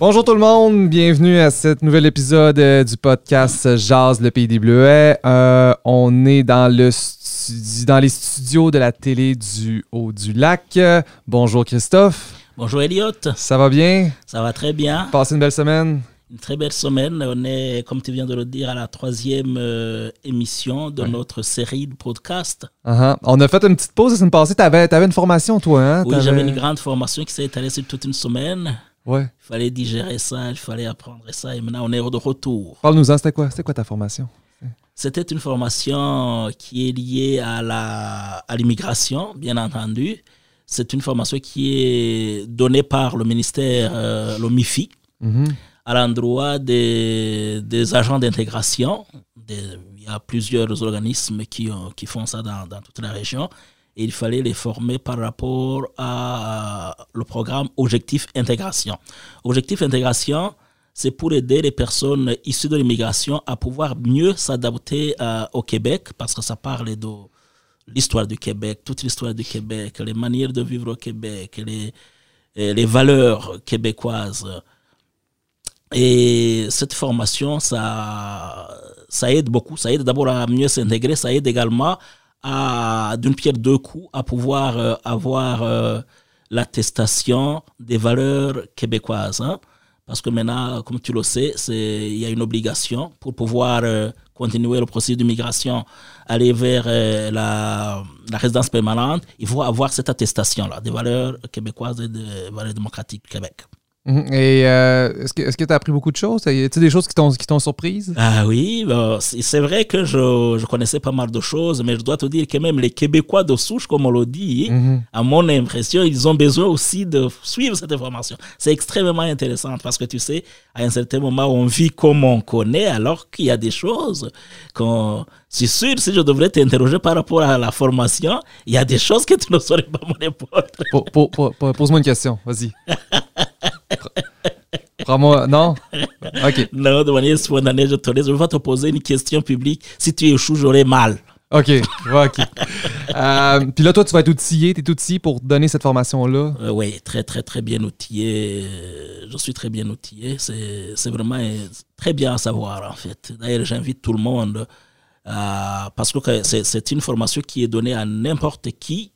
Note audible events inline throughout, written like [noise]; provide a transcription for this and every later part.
Bonjour tout le monde, bienvenue à cet nouvel épisode euh, du podcast Jazz le Pays des Bleuets. Euh, on est dans, le stu- dans les studios de la télé du Haut-du-Lac. Euh, Bonjour Christophe, Bonjour Elliot, ça va bien? ça va très bien. Passez une belle semaine? Une très belle semaine. On est, comme tu viens de le dire, à la troisième euh, émission de notre série de podcasts. Uh-huh. On a fait une petite pause la semaine passée. T'avais, t'avais une formation, toi, hein? Oui, T'avais- j'avais une grande formation qui s'est étalée sur toute une semaine. Ouais. Il fallait digérer ça, il fallait apprendre ça, et maintenant on est de retour. Parle-nous-en, c'était quoi? Quoi ta formation? C'était une formation qui est liée à la à l'immigration, bien entendu. C'est une formation qui est donnée par le ministère, euh, le MIFI, Mhm. à l'endroit des, des agents d'intégration. Il y a plusieurs organismes qui, ont- qui font ça dans, dans toute la région. Il fallait les former par rapport à le programme Objectif Intégration. Objectif Intégration, c'est pour aider les personnes issues de l'immigration à pouvoir mieux s'adapter euh, au Québec, parce que ça parle de l'histoire du Québec, toute l'histoire du Québec, les manières de vivre au Québec, les, et les valeurs québécoises. Et cette formation, ça, ça aide beaucoup. Ça aide d'abord à mieux s'intégrer. Ça aide également à, d'une pierre deux coups, à pouvoir euh, avoir euh, l'attestation des valeurs québécoises. hein. Parce que maintenant, comme tu le sais, il y a une obligation pour pouvoir euh, continuer le processus d'immigration, aller vers la, la résidence permanente. Il faut avoir cette attestation-là des valeurs québécoises et des valeurs démocratiques du Québec. Mhm. Et euh, est-ce que tu as appris beaucoup de choses? Y a-t-il des choses qui t'ont, surprise? Ah oui, bon, c'est vrai que je, je connaissais pas mal de choses, mais je dois te dire que même les Québécois de souche, comme on le dit, Mhm. à mon impression, ils ont besoin aussi de suivre cette information. C'est extrêmement intéressant parce que tu sais, à un certain moment, on vit comme on connaît, alors qu'il y a des choses qu'on. C'est sûr, si je devrais t'interroger par rapport à la formation, il y a des choses que tu ne saurais pas po- po- Pose-moi une question, vas-y. [laughs] [laughs] Prends-moi. Non? OK. Non, de manière spontanée, je te laisse. Je vais te poser une question publique. Si tu échoues, j'aurai mal. OK. OK. Euh, Puis là, toi, tu vas être outillé. Tu es outillé pour donner cette formation-là. Euh, oui, très, très, très bien outillé. Euh, Je suis très bien outillé. C'est vraiment euh, très bien à savoir, en fait. D'ailleurs, j'invite tout le monde euh, parce que c'est une formation qui est donnée à n'importe qui.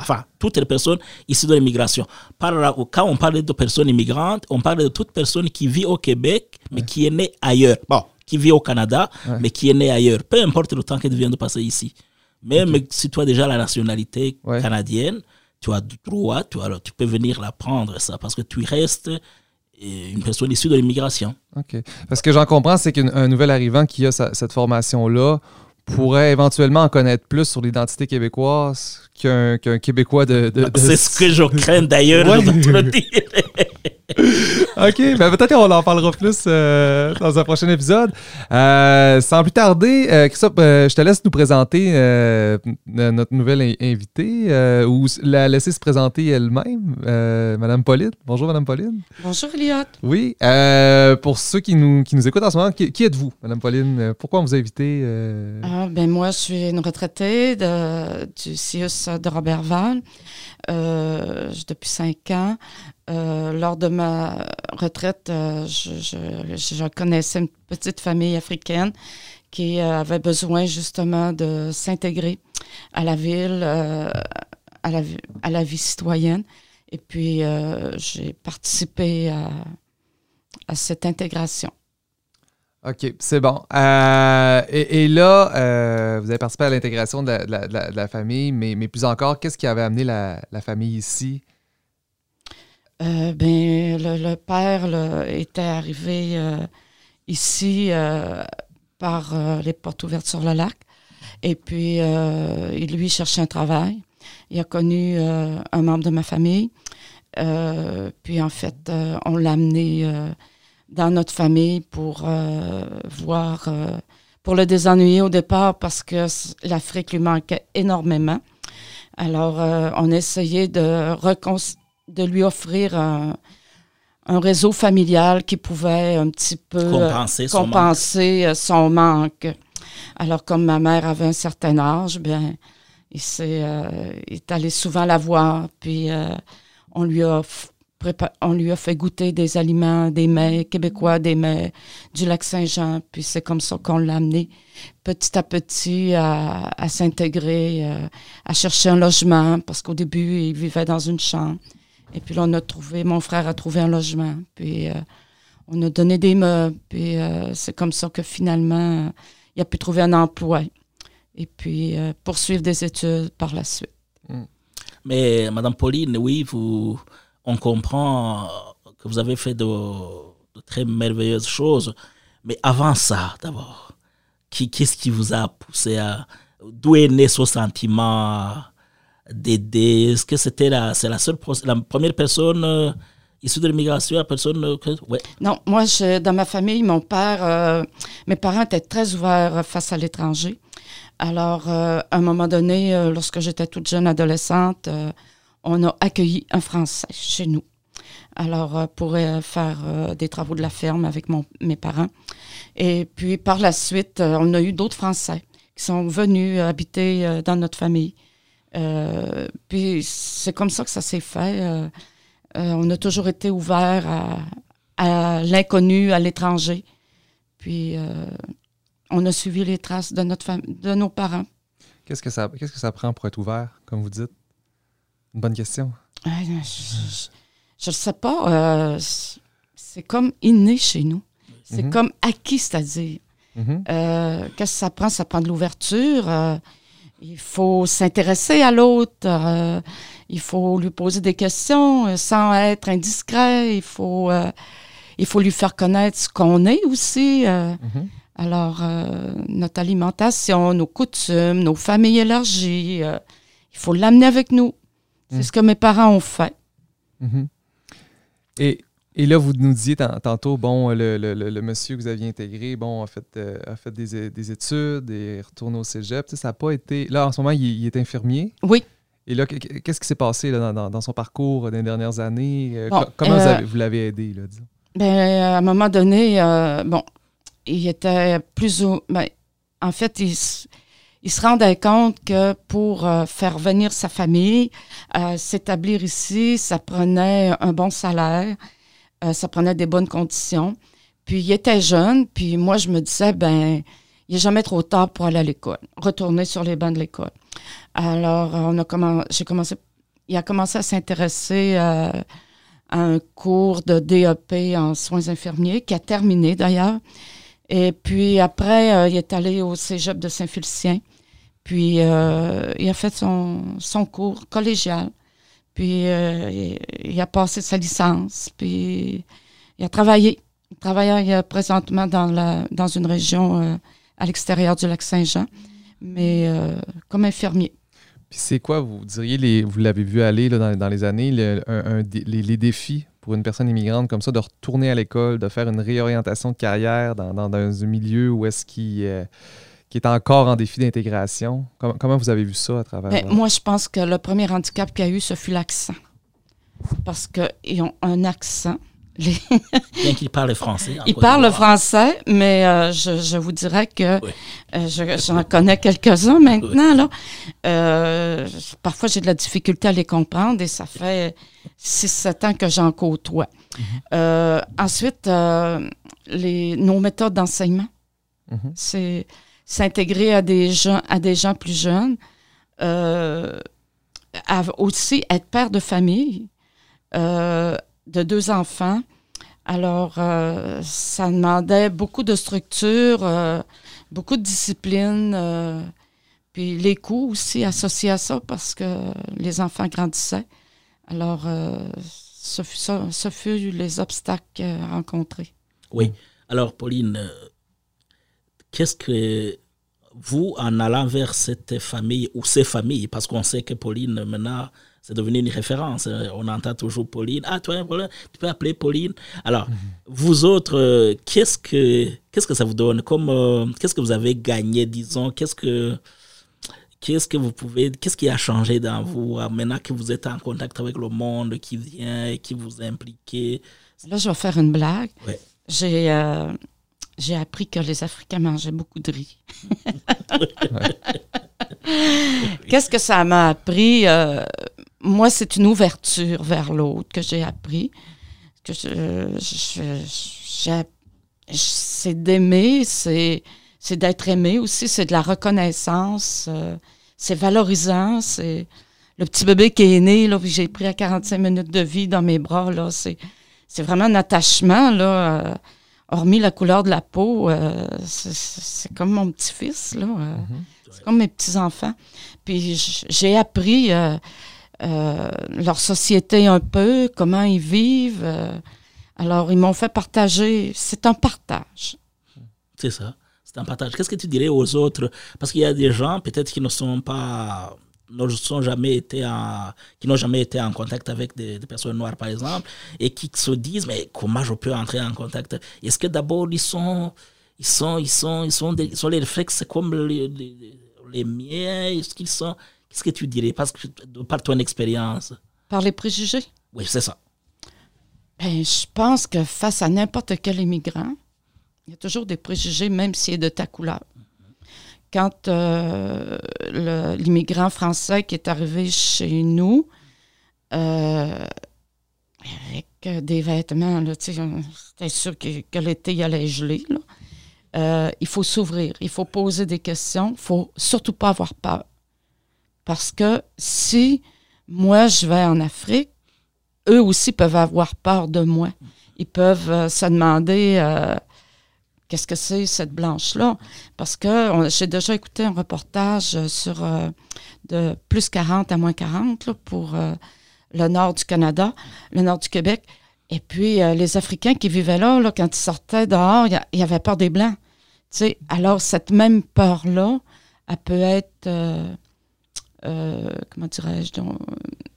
Enfin, toutes les personnes issues de l'immigration. Quand on parle de personnes immigrantes, on parle de toute personne qui vit au Québec, mais qui est née ailleurs. Bon, qui vit au Canada, Ouais. mais qui est née ailleurs. Peu importe le temps qu'elle vient de passer ici. Même si tu as déjà la nationalité Ouais. canadienne, tu as du droit, tu, peux venir la prendre, ça, parce que tu restes euh, une personne issue de l'immigration. OK. Parce que j'en comprends, c'est qu'un nouvel arrivant qui a sa- cette formation-là pourrait éventuellement en connaître plus sur l'identité québécoise qu'un Québécois de. de- de- C'est ce que je crains d'ailleurs, Ouais. je dois te le dire. [laughs] [laughs] OK, ben peut-être qu'on en parlera plus euh, dans un prochain épisode. Euh, sans plus tarder, euh, Christophe, je te laisse nous présenter notre nouvelle in- invitée ou la laisser se présenter elle-même, Madame Pauline. Bonjour, Madame Pauline. Bonjour Elliot. Oui, pour ceux qui nous, qui nous écoutent en ce moment, qui, qui êtes-vous, Madame Pauline? Pourquoi on vous a invité? Ah, ben moi, je suis une retraitée de, du CIUS de Robertval depuis cinq ans. Lors de ma retraite, euh, je, connaissais une petite famille africaine qui euh, avait besoin justement de s'intégrer à la ville, euh, à, la, vie citoyenne. Et puis, euh, j'ai participé à, cette intégration. OK, c'est bon. Euh, et, là, euh, vous avez participé à l'intégration de la, famille, mais, plus encore, qu'est-ce qui avait amené la famille ici? Euh, ben, le, le père là, était arrivé euh, ici euh, par euh, les portes ouvertes sur le lac. Et puis, il lui cherchait un travail. Il a connu un membre de ma famille. Puis, en fait, on l'a amené dans notre famille pour voir, pour le désennuyer au départ parce que l'Afrique lui manquait énormément. Alors, euh, on essayait de, recon- de lui offrir un, un réseau familial qui pouvait un petit peu Compenser son manque. euh, son manque. Alors, comme ma mère avait un certain âge, bien, il, s'est, euh, il est allé souvent la voir, puis euh, on lui a on lui a fait goûter des aliments, des mets québécois, des mets du lac Saint-Jean. Puis c'est comme ça qu'on l'a amené petit à petit à, s'intégrer, euh, à chercher un logement, parce qu'au début, il vivait dans une chambre. Et puis là, on a trouvé, mon frère a trouvé un logement. Puis euh, on a donné des meubles. Puis euh, c'est comme ça que finalement, il a pu trouver un emploi. Et puis poursuivre des études par la suite. Hmm. Mais Madame Pauline, oui, vous on comprend que vous avez fait de, très merveilleuses choses. Mais avant ça, d'abord, qu'est-ce qui vous a poussé à... D'où est né ce sentiment d'aider Est-ce que c'était la, c'est la seule, la première personne euh, issue de l'immigration, la personne euh, ouais. Non, moi, dans ma famille, mon père, euh, mes parents étaient très ouverts face à l'étranger. Alors, à un moment donné, lorsque j'étais toute jeune adolescente, on a accueilli un Français chez nous. Alors, pour faire des travaux de la ferme avec mon, mes parents. Et puis, par la suite, on a eu d'autres Français qui sont venus habiter dans notre famille. Puis, c'est comme ça que ça s'est fait. on a toujours été ouvert à, l'inconnu, à l'étranger. Puis, on a suivi les traces de, notre de nos parents. Qu'est-ce que, ça, qu'est-ce que ça prend pour être ouvert, comme vous dites? Une bonne question. je ne sais pas. Euh, c'est comme inné chez nous. C'est mhm. comme acquis, c'est-à-dire. Mhm. Euh, qu'est-ce que ça prend? Ça prend de l'ouverture. Euh, il faut s'intéresser à l'autre. il faut lui poser des questions sans être indiscret. Il faut, il faut lui faire connaître ce qu'on est aussi. Mhm. Alors, notre alimentation, nos coutumes, nos familles élargies, il faut l'amener avec nous. C'est mm. ce que mes parents ont fait. Mm-hmm. Et, et, là, vous nous disiez tantôt, bon, le, le, le, monsieur que vous aviez intégré, bon, a fait, euh, a fait des, des, études et retourné au cégep. ça n'a pas été. Là, en ce moment, il, est infirmier. Oui. Et là, qu'est-ce qui s'est passé là, dans, dans, son parcours des dernières années? Euh, comment euh, vous l'avez aidé, là, disons? Ben, à un moment donné, bon, il était plus ou. Ben, en fait, il, il se rendait compte que pour euh, faire venir sa famille, euh, s'établir ici, ça prenait un bon salaire, euh, ça prenait des bonnes conditions. Puis il était jeune, puis moi je me disais, ben, il n'est jamais trop tard pour aller à l'école, retourner sur les bancs de l'école. Alors, on a commencé, j'ai commencé, il a commencé à s'intéresser à un cours de DEP en soins infirmiers, qui a terminé d'ailleurs. Et puis après, il est allé au cégep de Saint-Félicien. Puis, euh, il a fait son, son, cours collégial. Puis, euh, il, a passé sa licence. Puis, il a travaillé. Il travaille euh, présentement dans, la, dans une région à l'extérieur du lac Saint-Jean, mais comme infirmier. Puis, c'est quoi, vous diriez, les, vous l'avez vu aller là, dans, les années, les, défis pour une personne immigrante comme ça de retourner à l'école, de faire une réorientation de carrière dans, dans, un milieu où est-ce qu'il qui est encore en défi d'intégration. Comment, vous avez vu ça à travers... Ben, moi, je pense que le premier handicap qu'il y a eu, ce fut l'accent. Parce qu'ils ont un accent. [laughs] Bien qu'ils parlent français. Ils parlent le français, mais euh, je, vous dirais que euh, j'en connais quelques-uns maintenant. Là. Euh, parfois, j'ai de la difficulté à les comprendre et ça fait 6-7 ans que j'en côtoie. Mhm. ensuite, les, nos méthodes d'enseignement. Mhm. C'est s'intégrer à des gens, à des gens plus jeunes, euh, aussi être père de famille, euh, de deux enfants. Alors, euh, ça demandait beaucoup de structure, beaucoup de discipline, puis les coûts aussi associés à ça parce que les enfants grandissaient. Alors, ce fut les obstacles rencontrés. Oui. Alors, Pauline, qu'est-ce que vous, en allant vers cette famille ou ces familles, parce qu'on sait que Pauline, maintenant, c'est devenu une référence. On entend toujours Pauline. Ah, toi, tu peux appeler Pauline. Alors, mhm. vous autres, euh, qu'est-ce que, qu'est-ce que ça vous donne comme, euh, Qu'est-ce que vous avez gagné, disons Qu'est-ce que, qu'est-ce que vous pouvez, qu'est-ce qui a changé dans vous euh, maintenant que vous êtes en contact avec le monde qui vient et qui vous implique? Là, je vais faire une blague. J'ai, j'ai appris que les Africains mangeaient beaucoup de riz. [laughs] Qu'est-ce que ça m'a appris? Euh, moi, c'est une ouverture vers l'autre que j'ai appris. Que je, je- j'ai- c'est d'aimer, c'est, c'est d'être aimé aussi, c'est de la reconnaissance, euh, c'est valorisant, c'est le petit bébé qui est né, là, puis j'ai pris à 45 minutes de vie dans mes bras, là, c'est, c'est vraiment un attachement, là, euh, hormis la couleur de la peau, euh, c'est, comme mon petit-fils, là, euh, c'est comme mes petits-enfants. Puis j'ai appris euh, euh, leur société un peu, comment ils vivent. alors, ils m'ont fait partager. C'est un partage. C'est ça. C'est un partage. Qu'est-ce que tu dirais aux autres? Parce qu'il y a des gens peut-être qui ne sont pas ne sont jamais été en, qui n'ont jamais été en contact avec des, des personnes noires par exemple et qui se disent mais comment je peux entrer en contact? Est-ce que d'abord ils sont ils sont ils sont ils sont des- ils sont les réflexes comme les, les, les miens? Est-ce qu'ils sont qu'est-ce que tu dirais? Parce que par ton expérience. Par les préjugés? oui c'est ça. Ben, je pense que face à n'importe quel immigrant, il y a toujours des préjugés, même s'il est de ta couleur. Quand euh, l'immigrant français qui est arrivé chez nous, euh, avec des vêtements, c'était sûr que, l'été, allait geler. là. Euh, il faut s'ouvrir, il faut poser des questions, il faut surtout pas avoir peur. Parce que si moi, je vais en Afrique, eux aussi peuvent avoir peur de moi. Ils peuvent euh, se demander qu'est-ce que c'est cette blanche-là? Parce que j'ai déjà écouté un reportage euh, sur euh, de plus 40 à moins 40 là, pour euh, le nord du Canada, le nord du Québec. Et puis, les Africains qui vivaient là, là, quand ils sortaient dehors, il y a- il y avait peur des Blancs. Alors, cette même peur-là, elle peut être, comment dirais-je,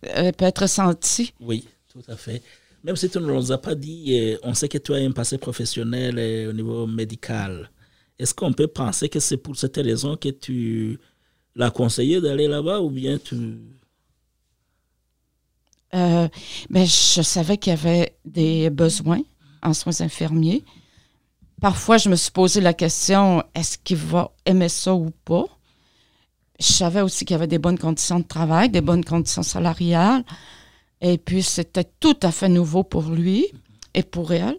elle peut être ressentie. Oui, tout à fait. Même si tu ne nous as pas dit, euh, on sait que tu as un passé professionnel euh, au niveau médical. Est-ce qu'on peut penser que c'est pour cette raison que tu l'as conseillé d'aller là-bas ou bien tu... Euh, mais je savais qu'il y avait des besoins en soins infirmiers. Parfois, je me suis posé la question est-ce qu'il va aimer ça ou pas? Je savais aussi qu'il y avait des bonnes conditions de travail, des bonnes conditions salariales. Et puis, c'était tout à fait nouveau pour lui et pour elle.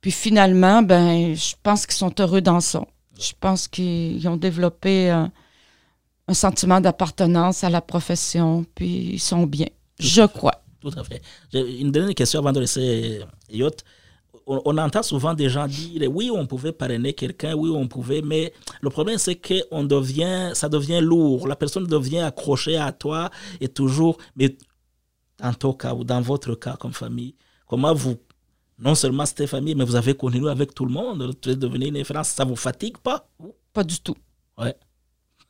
Puis finalement, ben, je pense qu'ils sont heureux dans ça. Je pense qu'ils ont développé un, un sentiment d'appartenance à la profession, puis ils sont bien. Je crois. Tout à fait. Une dernière question avant de laisser Yacht. On, on entend souvent des gens dire oui, on pouvait parrainer quelqu'un, oui, on pouvait, mais le problème c'est que on devient, ça devient lourd. La personne devient accrochée à toi et toujours. Mais dans ton cas ou dans votre cas comme famille, comment vous, non seulement c'était famille, mais vous avez continué avec tout le monde, tu es devenu une référence, ça vous fatigue pas? Pas du tout. Ouais.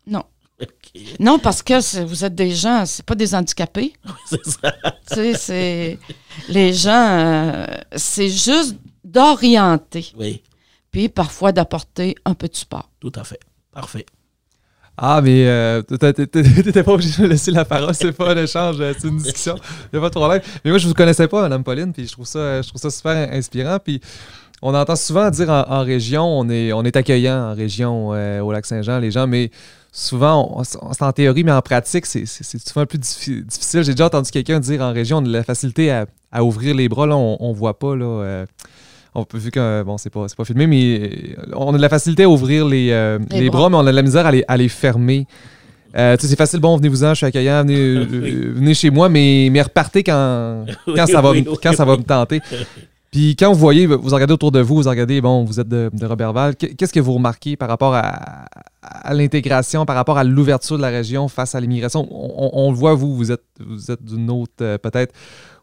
Non. [laughs] Ok. Non, parce que vous êtes des gens, c'est pas des handicapés. [laughs] C'est ça. tu sais, c'est. Les gens, euh, c'est juste d'orienter, Oui, puis parfois d'apporter un peu de support. tout à fait. Parfait. Ah, mais euh, t'étais- pas obligé de laisser la parole, c'est pas un échange, euh, c'est une discussion. Y a pas de problème. Mais moi, je vous connaissais pas, Madame Pauline, puis je trouve ça, je trouve ça super inspirant. Puis on entend souvent dire en, région, on est, on est accueillant en région euh, au Lac-Saint-Jean, les gens, mais souvent, c'est en théorie, mais en pratique, c'est souvent plus diffi- difficile. J'ai déjà entendu quelqu'un dire en région, on a la facilité à, à ouvrir les bras, là, on, on voit pas, là. euh, on peut, vu que, bon, c'est pas, pas filmé, mais euh, on a de la facilité à ouvrir les, euh, Les les bras. bras, mais on a de la misère à les, à les fermer. Euh, tu sais, c'est facile, bon, venez-vous-en, je suis accueillant, venez, [laughs] euh, venez chez moi, mais, mais repartez quand, [laughs] quand, ça, va, quand ça va me tenter. Puis quand vous voyez, vous regardez autour de vous, vous regardez, bon, vous êtes de, de Robertval, qu'est- qu'est-ce que vous remarquez par rapport à, à l'intégration, par rapport à l'ouverture de la région face à l'immigration? On, on- on le voit, vous, vous êtes, vous êtes d'une autre, euh, peut-être,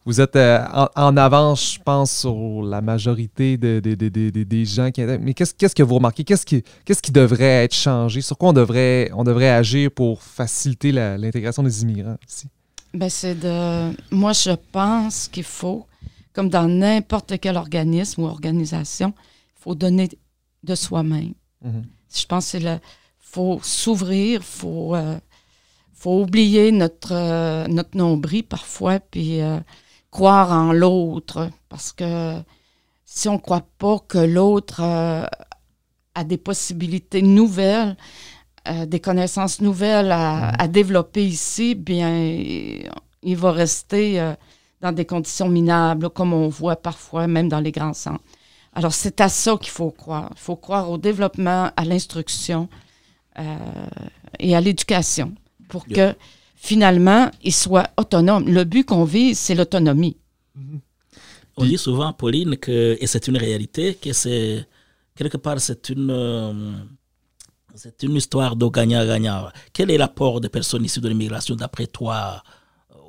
vous êtes euh, en, en avance, je pense, sur la majorité de- de- de- de- de- des gens qui... Mais qu'est-ce qu'est-ce que vous remarquez? Qu'est-ce qui, qu'est-ce qui devrait être changé? Sur quoi on devrait, on devrait agir pour faciliter la- l'intégration des immigrants ici? Ben, c'est de. Moi, je pense qu'il faut, comme dans n'importe quel organisme ou organisation, il faut donner de soi-même. Mhm. Je pense que c'est le. faut s'ouvrir, faut, euh, faut oublier notre, euh, notre nombril parfois, puis euh, croire en l'autre. Parce que si on ne croit pas que l'autre euh, a des possibilités nouvelles, euh, des connaissances nouvelles à, à développer ici, bien, il va rester euh, dans des conditions minables, comme on voit parfois, même dans les grands centres. Alors, c'est à ça qu'il faut croire. Il faut croire au développement, à l'instruction et à l'éducation pour que finalement, ils soient autonomes. Le but qu'on vise, c'est l'autonomie. On dit souvent, Pauline, que, et c'est une réalité, que c'est quelque part, c'est une, euh, c'est une histoire de gagnant-gagnant. Quel est l'apport des personnes issues de l'immigration, d'après toi,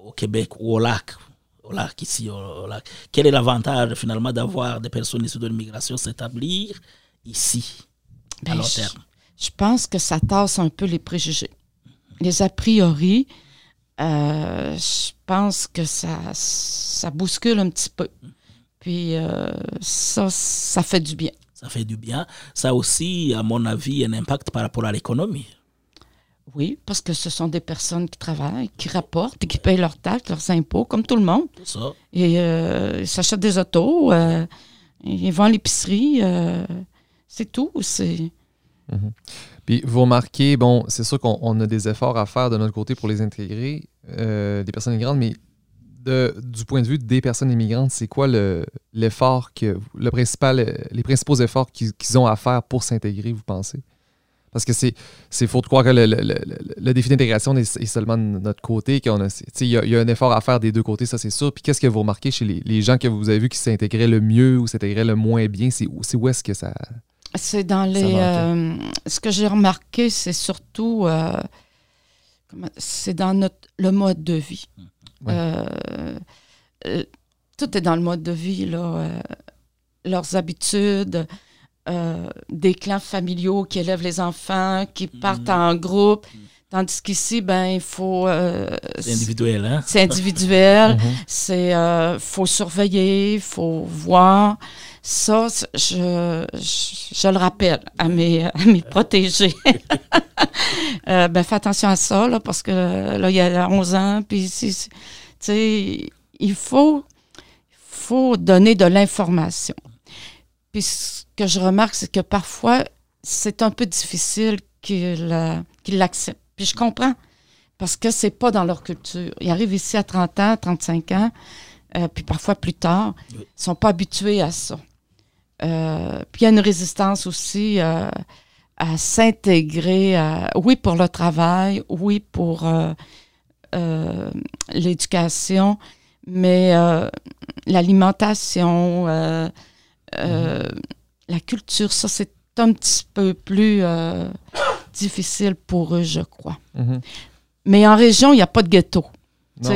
au Québec ou au lac au lac ici, au, lac? Quel est l'avantage finalement d'avoir des personnes issues de l'immigration s'établir ici à ben, long terme? Je, pense que ça tasse un peu les préjugés. Les a priori, euh, je pense que ça, ça bouscule un petit peu. Puis euh, ça, ça fait du bien. Ça fait du bien. Ça a aussi, à mon avis, un impact par rapport à l'économie. Oui, parce que ce sont des personnes qui travaillent, qui rapportent et qui payent leurs taxes, leurs impôts, comme tout le monde. Ça. Et euh, ils s'achètent des autos, euh, ils vont à l'épicerie. Euh, c'est tout. C'est. Mhm. Puis vous remarquez, bon, c'est sûr qu'on a des efforts à faire de notre côté pour les intégrer, des personnes immigrantes, mais du point de vue des personnes immigrantes, c'est quoi l'effort que le principal, les principaux efforts qu'ils ont à faire pour s'intégrer, vous pensez? Parce que c'est, faux de croire que le, défi d'intégration est, seulement de notre côté. Il, y a, un effort à faire des deux côtés, ça c'est sûr. Puis qu'est-ce que vous remarquez chez les, gens que vous avez vus qui s'intégraient le mieux ou s'intégraient le moins bien? C'est où est-ce que ça. C'est dans les. Euh, ce que j'ai remarqué, c'est surtout. Euh, c'est dans notre, le mode de vie. Euh, tout est dans le mode de vie, là. leurs habitudes, des clans familiaux qui élèvent les enfants, qui partent mhm. en groupe. Tandis qu'ici, ben, il faut. Euh, c'est individuel, hein? C'est individuel. [laughs] Mhm. C'est. Euh, faut surveiller, il faut voir. Ça, je, je, le rappelle à mes, à mes protégés. [laughs] ben, fais attention à ça, là, parce que là, il y a 11 ans, puis, tu sais, il faut, faut donner de l'information. Puis ce que je remarque, c'est que parfois, c'est un peu difficile qu'ils l'acceptent. Puis je comprends, parce que c'est pas dans leur culture. Ils arrivent ici à 30 ans, 35 ans, euh, puis parfois plus tard. Ils sont pas habitués à ça. Euh, puis il y a une résistance aussi euh, à s'intégrer, oui pour le travail, oui pour l'éducation, mais l'alimentation, euh, la culture, ça, c'est un petit peu plus euh, difficile pour eux, je crois. Mhm. Mais en région, il n'y a pas de ghetto. Ça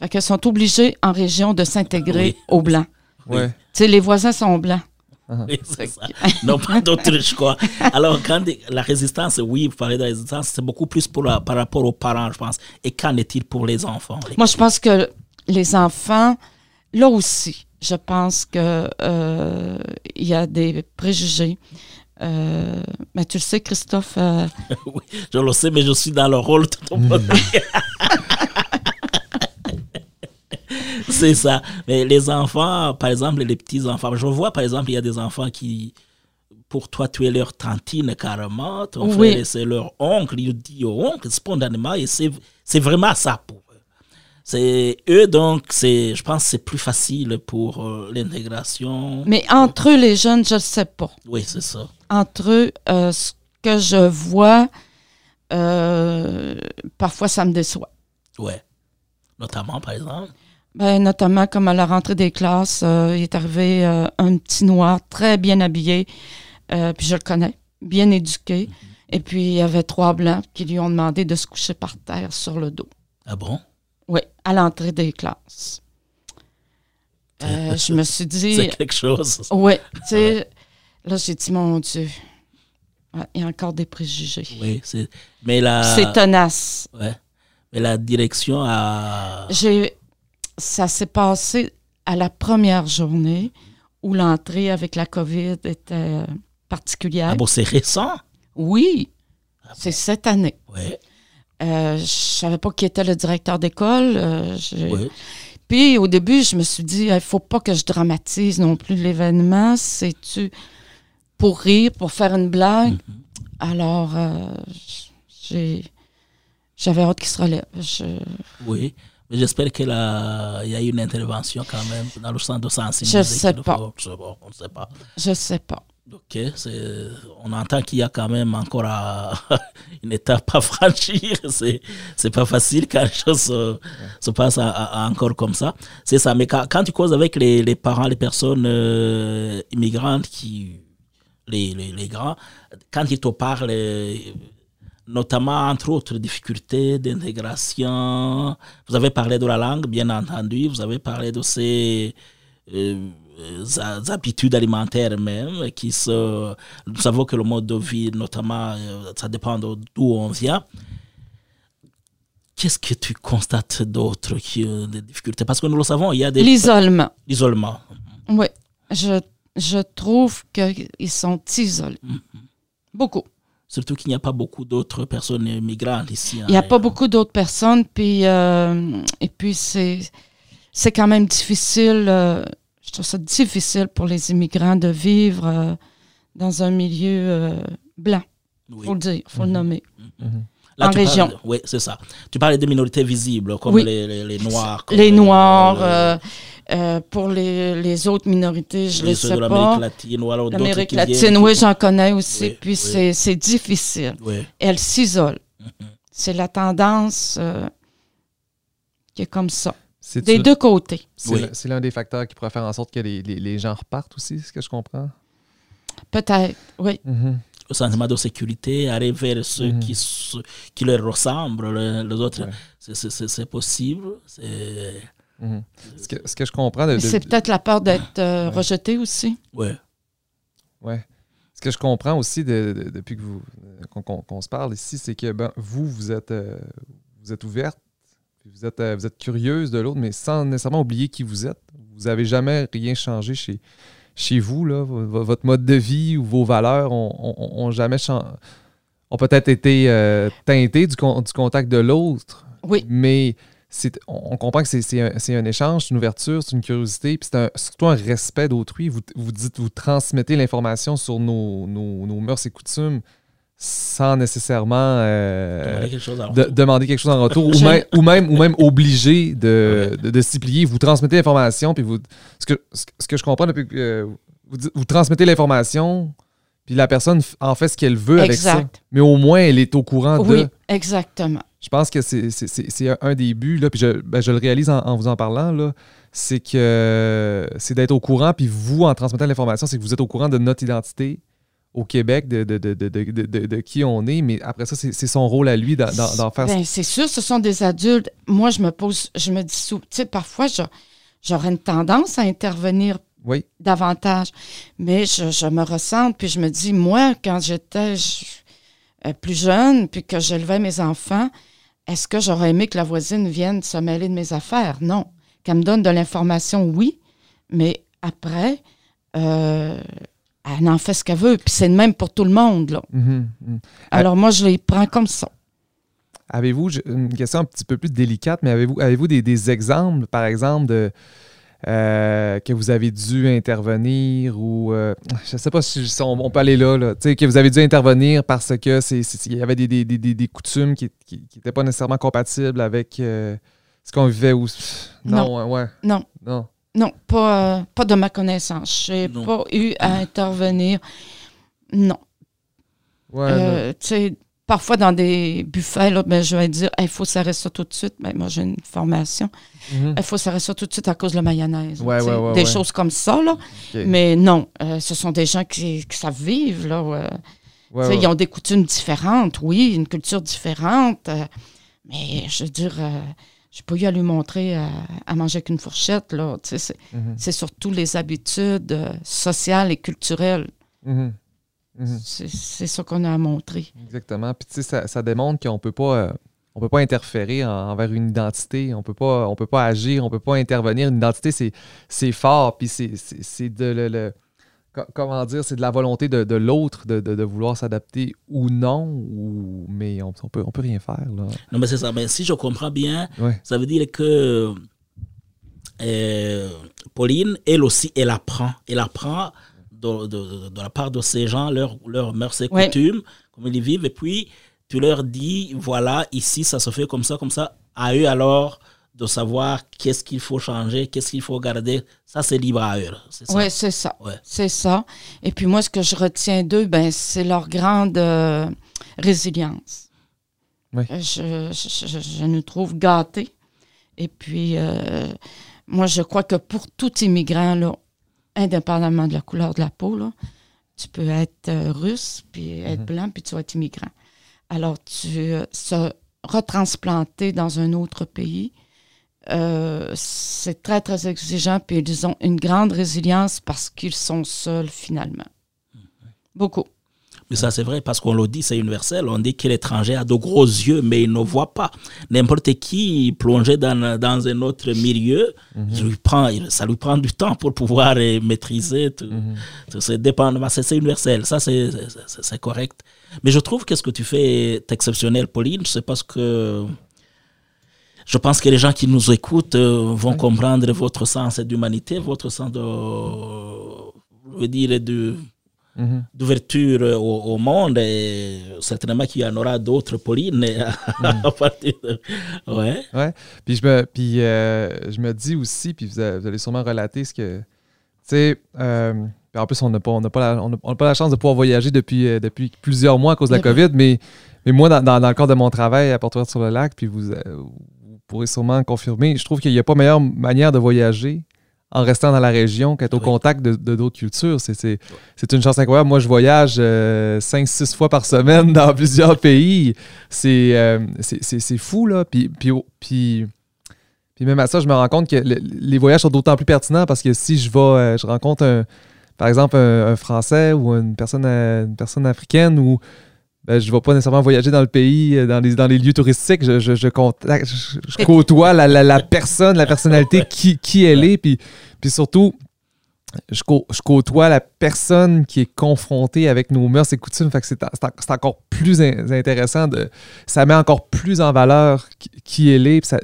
fait qu'ils sont obligés en région de s'intégrer aux Blancs. Ouais. les voisins sont blancs. Uh-huh. Oui, c'est ça. [laughs] non, pas d'autruche, quoi. Alors, quand la résistance, oui, vous parlez de la résistance, c'est beaucoup plus pour par rapport aux parents, je pense. Et qu'en est-il pour les enfants? Moi, je pense que les enfants, là aussi, je pense que euh, il y a des préjugés. Euh, mais tu le sais, Christophe. Euh, [laughs] oui, je le sais, mais je suis dans le rôle de ton [laughs] C'est ça. Mais les enfants, par exemple, les petits-enfants, je vois, par exemple, il y a des enfants qui, pour toi, tu es leur tantine carrément, ton frère, c'est leur oncle, il dit au oncle spontanément, et c'est vraiment ça pour c'est eux, donc, c'est, je pense que c'est plus facile pour euh, l'intégration. Mais entre eux, les jeunes, je ne sais pas. Oui, c'est ça. Entre eux, euh, ce que je vois, euh, parfois, ça me déçoit. Oui. Notamment, par exemple? Ben, notamment, comme à la rentrée des classes, il est arrivé un petit noir très bien habillé, puis je le connais, bien éduqué. Mhm. Et puis, il y avait trois blancs qui lui ont demandé de se coucher par terre sur le dos. Ah bon? Oui, à l'entrée des classes. Euh, [laughs] je me suis dit. C'est quelque chose. Oui, tu sais, là, j'ai dit, mon Dieu, il y a encore des préjugés. Oui, c'est. Mais la. C'est tenace. Oui. Mais la direction a. J'ai. Ça s'est passé à la première journée où l'entrée avec la COVID était particulière. Ah bon, c'est récent? Oui. Ah c'est cette année. Oui. Euh, je savais pas qui était le directeur d'école. Euh, puis au début, je me suis dit, il faut pas que je dramatise non plus l'événement. C'est-tu pour rire, pour faire une blague? Mm-hmm. Alors, euh, j'avais hâte qu'il se relève. Oui. Mais j'espère qu'il y a eu une intervention quand même dans le sens de sensibiliser. Je ne sais pas. on ne pas. Je ne sais pas. Ok, on entend qu'il y a quand même encore [laughs] une étape à franchir. [laughs] C'est, c'est pas facile quand les choses se, passent encore comme ça. C'est ça. Mais quand, tu causes avec les, parents, les personnes euh, immigrantes, qui, les, les, grands, quand ils te parlent, euh, notamment entre autres difficultés d'intégration, vous avez parlé de la langue, bien entendu, vous avez parlé de ces. Euh, habitudes alimentaires même, qui se, nous savons que le mode de vie, notamment, euh, ça dépend d'où on vient. Qu'est-ce que tu constates d'autres qui ont des difficultés? Parce que nous le savons, il y a des... L'isolement. L'isolement. Oui, je, je trouve qu'ils sont isolés. Mm-hmm. Beaucoup. Surtout qu'il n'y a pas beaucoup d'autres personnes migrantes ici. Il n'y a hein. pas beaucoup d'autres personnes, puis, euh, et puis c'est, c'est quand même difficile je trouve ça difficile pour les immigrants de vivre euh, dans un milieu euh, blanc. Il faut le dire, il faut le mhm. nommer. En région. oui, c'est ça. Tu parlais des minorités visibles, comme les, les, Noirs. les Noirs. Euh, pour les, les, autres minorités, je ne les sais pas. L'Amérique latine, ou L'Amérique latine, oui, j'en connais aussi. puis c'est difficile. Elle s'isole. Mhm. C'est la tendance qui est comme ça. Des deux côtés. C'est l'un des facteurs qui pourrait faire en sorte que les, les, gens repartent aussi, c'est ce que je comprends? Peut-être, oui. Mm-hmm. Le sentiment de sécurité, aller vers ceux mm-hmm. qui, qui leur ressemblent, les, autres, c'est possible. Ce, que, ce, que, je comprends... De, c'est peut-être la peur d'être euh, rejeté aussi. Oui. Oui. Ce que je comprends aussi depuis que vous qu'on se parle ici, c'est que ben, vous, vous êtes, euh, vous êtes ouverte vous êtes, euh, vous êtes curieuse de l'autre, mais sans nécessairement oublier qui vous êtes. Vous n'avez jamais rien changé chez, chez vous. Là. Votre mode de vie ou vos valeurs ont, jamais changé. ont peut-être été euh, teintés du, du, contact de l'autre. Oui. Mais on comprend que c'est un, échange, c'est une ouverture, c'est une curiosité, puis c'est surtout un respect d'autrui. Vous, vous, dites, vous transmettez l'information sur nos, nos, nos, mœurs et coutumes sans nécessairement euh, demander, quelque chose en retour, ou, [laughs] même, ou, même, ou même obligé de, de, s'y plier. Vous transmettez l'information, puis vous. Ce que, ce que je comprends depuis que vous, vous, transmettez l'information, puis la personne en fait ce qu'elle veut avec ça. Mais au moins, elle est au courant de. Oui, exactement. Je pense que c'est un, des buts, là, puis je, ben, je le réalise en, en, vous en parlant, là, c'est que c'est d'être au courant, puis vous, en transmettant l'information, c'est que vous êtes au courant de notre identité, au Québec de, de, de, de, qui on est, mais après ça, c'est son rôle à lui d'en faire. Ben, c'est sûr, ce sont des adultes. Moi, je me pose, je me dis, tu sais, parfois, j'aurais une tendance à intervenir davantage, mais je, me ressens, puis je me dis, moi, quand j'étais euh, plus jeune, puis que j'élevais mes enfants, est-ce que j'aurais aimé que la voisine vienne se mêler de mes affaires? Non. Qu'elle me donne de l'information, oui, mais après, euh, elle en fait ce qu'elle veut. Puis c'est le même pour tout le monde. Là. Mhm, mhm. Alors moi, je les prends comme ça. Avez-vous, une question un petit peu plus délicate, mais avez-vous avez -vous des, exemples, par exemple, de, euh, que vous avez dû intervenir ou euh, je ne sais pas si on, peut aller là, là que vous avez dû intervenir parce que c'est il y avait des, des, coutumes qui n'étaient pas nécessairement compatibles avec euh, ce qu'on vivait ou non, non. Ouais. non. non. Non, pas, pas de ma connaissance. Je n'ai pas eu à intervenir. Non. Ouais, euh, tu sais, parfois dans des buffets, là, ben, je vais dire il faut s'arrêter ça tout de suite. Ben, moi, j'ai une formation. Mhm. Il faut s'arrêter ça tout de suite à cause de la mayonnaise. des choses comme ça. Là. Mais non, euh, ce sont des gens qui, savent vivre. Là, Ils ont des coutumes différentes, oui, une culture différente. Euh, mais je veux dire j'ai pas eu à lui montrer à, manger qu'une fourchette. Là. Mhm. C'est, surtout les habitudes euh, sociales et culturelles. Mhm. Mhm. C'est, ça qu'on a à montrer. Exactement. Puis ça, ça démontre qu'on peut pas. Euh, on peut pas interférer envers une identité, on peut pas, on peut pas agir, on peut pas intervenir. Une identité, c'est, c'est fort, puis c'est, de le comment dire, c'est de la volonté de, l'autre de, vouloir s'adapter ou non, ou, mais on, on, peut, on peut rien faire. Là. Non, mais c'est ça. Mais si je comprends bien, ça veut dire que euh, Pauline, elle aussi, elle apprend. Elle apprend de, la part de ces gens leurs leur mœurs et coutumes, comment ils vivent, et puis tu leur dis, voilà, ici, ça se fait comme ça, comme ça. À eux, alors, de savoir qu'est-ce qu'il faut changer, qu'est-ce qu'il faut garder, ça c'est libre à eux. Oui, c'est ça. Ouais. C'est ça. Et puis moi, ce que je retiens d'eux, ben, c'est leur grande euh, résilience. Oui. Je, je, je, je nous trouve gâtés. Et puis, euh, moi, je crois que pour tout immigrant, là, indépendamment de la couleur de la peau, là, tu peux être euh, russe, puis être blanc, puis tu vas être immigrant. Alors, tu euh, se retransplanter dans un autre pays, euh, c'est très, très exigeant, puis ils ont une grande résilience parce qu'ils sont seuls, finalement. Beaucoup. Mais ça, c'est vrai, parce qu'on le dit, c'est universel. On dit que l'étranger a de gros yeux, mais il ne voit pas. N'importe qui plongé dans, dans un autre milieu, il lui prend, il- ça lui prend du temps pour pouvoir euh, maîtriser tout, tout ce dépendement. C'est c'est universel, ça, c'est correct. Mais je trouve que ce que tu fais est exceptionnel, Pauline? C'est parce que je pense que les gens qui nous écoutent euh, vont comprendre votre sens d'humanité, votre sens de, je veux dire, de Mhm. d'ouverture au, au monde et certainement qu'il y en aura d'autres Pauline à [laughs] partir de... ouais Ouais. Puis je me, puis, euh, je me dis aussi, puis vous, a- vous allez sûrement relater ce que. Tu sais, euh, en plus, on n'a pas, on n'a pas, la- on n'a pas la chance de pouvoir voyager depuis, euh, depuis plusieurs mois à cause de la Eh ben. COVID, mais, mais moi, dans, dans, dans le cadre de mon travail à Porto sur le lac, puis vous, euh, vous pourrez sûrement confirmer, je trouve qu'il n'y a pas meilleure manière de voyager en restant dans la région qu'être au Oui. contact de d'autres cultures. C'est- C'est c'est une chance incroyable. Moi, je voyage 5-6 fois par semaine dans [laughs] plusieurs pays. C'est euh, c'est- c'est- fou, là. Puis, puis, puis, puis même à ça, je me rends compte que le- les voyages sont d'autant plus pertinents parce que si je vais, euh, je rencontre, un, par exemple, un, un Français ou une personne, euh, une personne africaine ou ben, je ne vais pas nécessairement voyager dans le pays, euh, dans les, dans les lieux touristiques. Je, je, je, contacte- je- je [laughs] côtoie la, la- la personne, la personnalité, qui, qui elle est. Puis, puis surtout, je, cô- je côtoie la personne qui est confrontée avec nos mœurs et coutumes. Fait que c'est, c'est en- c'est encore plus in- intéressant. De, ça met encore plus en valeur qui, qui elle est, puis ça-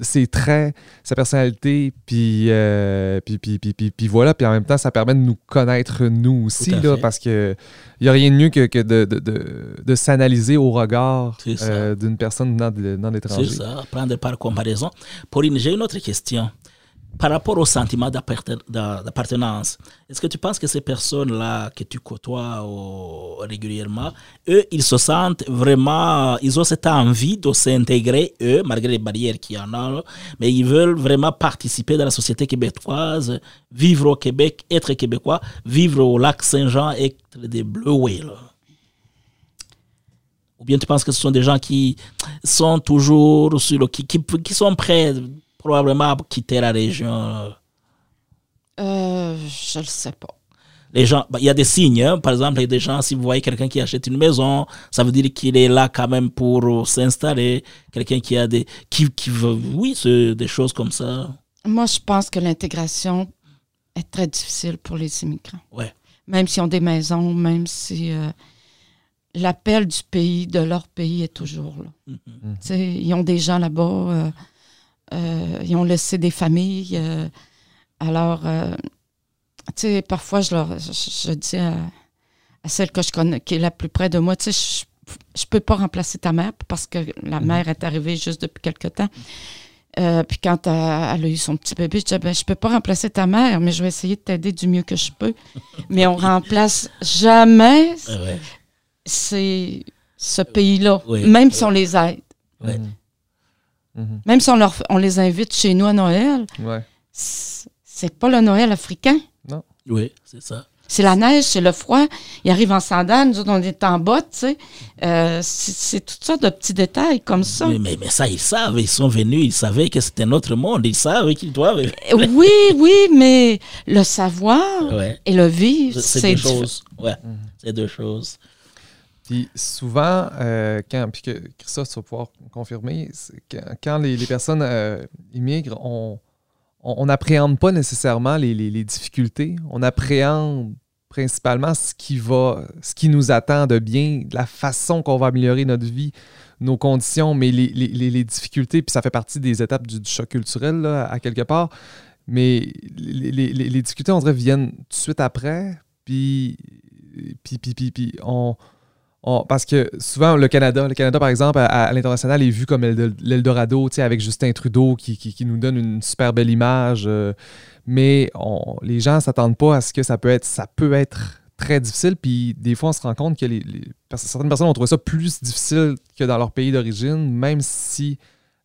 ses traits, sa personnalité, puis, euh, puis, puis, puis, voilà. Puis en même temps, ça permet de nous connaître nous aussi, là, parce que il n'y a rien de mieux que, que de, de, de- de s'analyser au regard euh, d'une personne venant de c'est l'étranger. ça prendre par comparaison Pauline j'ai une autre question par rapport au sentiment d'apparten- d'a- d'appartenance est-ce que tu penses que ces personnes là que tu côtoies régulièrement eux ils se sentent vraiment ils ont cette envie de s'intégrer eux malgré les barrières qu'il y en a mais ils veulent vraiment participer dans la société québécoise vivre au Québec être québécois vivre au lac Saint-Jean être des bleuets là ou bien tu penses que ce sont des gens qui sont toujours sur le, qui sont prêts probablement à quitter la région Euh, je le sais pas. les gens bah, il y a des signes hein. par exemple il y a des gens si vous voyez quelqu'un qui achète une maison ça veut dire qu'il est là quand même pour euh, s'installer quelqu'un qui a des qui, qui veut oui des choses comme ça Moi, je pense que l'intégration est très difficile pour les immigrants. ouais Même s'ils ont des maisons, même si euh, l'appel du pays, de leur pays, est toujours là. Tu sais, Ils ont des gens là-bas, euh, ils ont laissé des familles. euh, alors, euh, tu sais, parfois, je, leur, je, je dis à, à celle que je connais, qui est la plus près de moi, tu sais, je, je peux pas remplacer ta mère parce que la mère est arrivée juste depuis quelque temps. Euh, puis quand elle, elle a eu son petit bébé, je disais, ben, je peux pas remplacer ta mère, mais je vais essayer de t'aider du mieux que je peux. [laughs] mais on remplace jamais ouais, c'est ce pays-là, même si on les aide. Ouais. Mhm. Mhm. Même si on, leur, on les invite chez nous à Noël, Ouais. c'est pas le Noël africain. oui c'est ça C'est la neige, c'est le froid. Ils arrivent en sandales, nous autres, on est en bottes, tu sais. Euh, c'est toutes sortes de petits détails comme ça. mais, mais, mais ça ils savent ils sont venus ils savaient que c'était notre monde ils savent qu'ils doivent Euh, Oui, oui, mais le savoir ouais et le vivre, c'est c'est deux diffé- choses ouais c'est deux choses Puis souvent, euh, quand, puis Christophe tu pouvoir confirmer, quand, les, personnes euh, immigrent, on n'appréhende pas nécessairement les, difficultés. On appréhende principalement ce qui va, ce qui nous attend de bien, la façon qu'on va améliorer notre vie, nos conditions, mais les, difficultés, puis ça fait partie des étapes du, choc culturel à quelque part. Mais les difficultés, on dirait, viennent tout de suite après, puis, puis, puis, puis, puis on parce que souvent, le Canada, le Canada, par exemple, à, l'international, est vu comme l'El- l'Eldorado, avec Justin Trudeau qui, qui- nous donne une super belle image. euh, mais les gens ne s'attendent pas à ce que ça peut être, ça peut être très difficile. Puis des fois, on se rend compte que certaines personnes ont trouvé ça plus difficile que dans leur pays d'origine, même si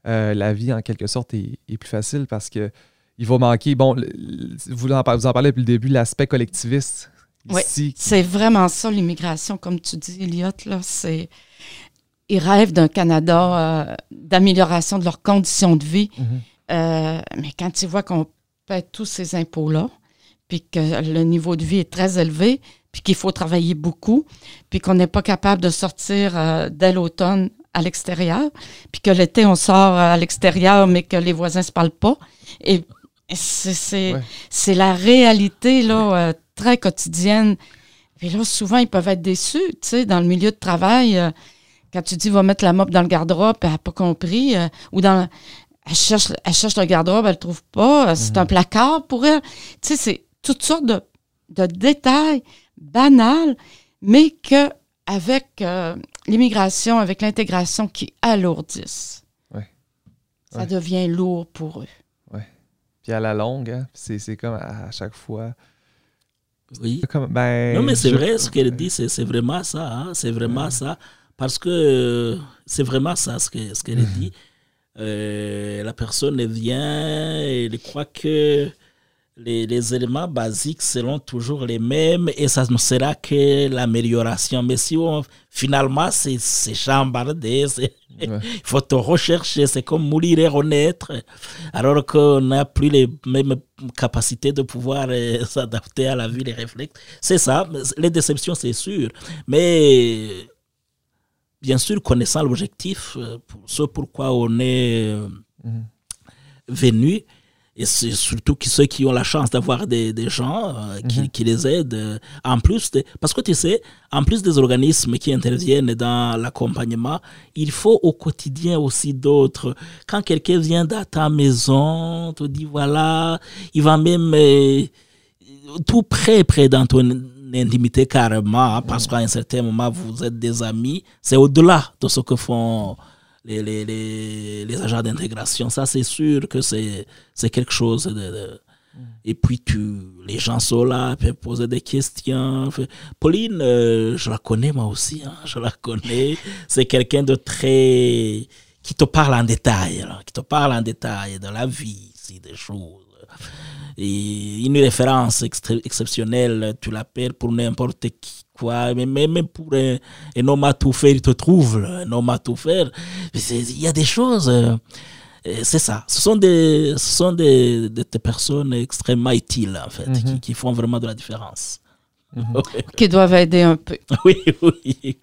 euh, la vie, en quelque sorte, est, plus facile parce que il va manquer, bon, vous en parlez depuis le début, l'aspect collectiviste. Oui. C'est vraiment ça, l'immigration, comme tu dis, Elliot. Là, c'est... Ils rêvent d'un Canada euh, d'amélioration de leurs conditions de vie. Mhm. Euh, mais quand ils voient qu'on paie tous ces impôts-là, puis que le niveau de vie est très élevé, puis qu'il faut travailler beaucoup, puis qu'on n'est pas capable de sortir euh, dès l'automne à l'extérieur, puis que l'été, on sort à l'extérieur, mais que les voisins ne se parlent pas. Et c'est, Ouais. la réalité là, euh, très quotidienne. Puis là, souvent, ils peuvent être déçus, tu sais, dans le milieu de travail. euh, quand tu dis, va mettre la mop dans le garde-robe, elle n'a pas compris, euh, ou dans... Elle cherche, elle cherche le garde-robe, elle ne le trouve pas, c'est un placard pour elle. Tu sais, c'est toutes sortes de, de détails banals, mais que avec l'immigration, avec l'intégration qui alourdissent, Ouais. ça devient lourd pour eux. Puis à la longue, hein, c'est comme à, à chaque fois. Oui. Comme, ben, Non, mais c'est je- vrai, ce qu'elle dit, c'est vraiment ça. hein, c'est vraiment ça. Parce que euh, c'est vraiment ça, ce qu'elle ce qu'elle dit. Euh, la personne vient elle croit que les, les éléments basiques seront toujours les mêmes et ça ne sera que l'amélioration. Mais si on, finalement, c'est chambardé, Ouais. [laughs] il faut te rechercher, c'est comme mourir et renaître, alors qu'on n'a plus les mêmes capacités de pouvoir euh, [laughs] s'adapter à la vie, les réflexes. C'est ça, les déceptions, c'est sûr. Mais bien sûr, connaissant l'objectif, euh, ce pourquoi on est euh, Mhm. venu, et c'est surtout qui- ceux qui ont la chance d'avoir des, des gens euh, qui, Mhm. qui les aident, euh, en plus, de, parce que tu sais, en plus des organismes qui interviennent dans l'accompagnement, il faut au quotidien aussi d'autres. Quand quelqu'un vient dans ta maison, te dit voilà, il va même euh, tout près, près dans ton intimité carrément, hein, parce qu'à un certain moment, vous êtes des amis. C'est au-delà de ce que font les, les, les, les agents d'intégration. Ça, c'est sûr que c'est quelque chose de... de- Et puis, tu, les gens sont là, peuvent poser des questions. Pauline, euh, je la connais moi aussi, hein, je la connais. [laughs] C'est quelqu'un de très... qui te parle en détail, là, qui te parle en détail de la vie, ici, des choses. Et une référence exceptionnelle, tu l'appelles pour n'importe qui, quoi, mais même pour un, un homme à tout faire, il te trouve, un homme à tout faire. Il y a des choses, euh, euh, c'est ça. Ce sont des, ce sont des, des- des personnes extrêmement utiles, en fait, qui, qui font vraiment de la différence. [laughs] Qui doivent aider un peu. [laughs] oui, oui,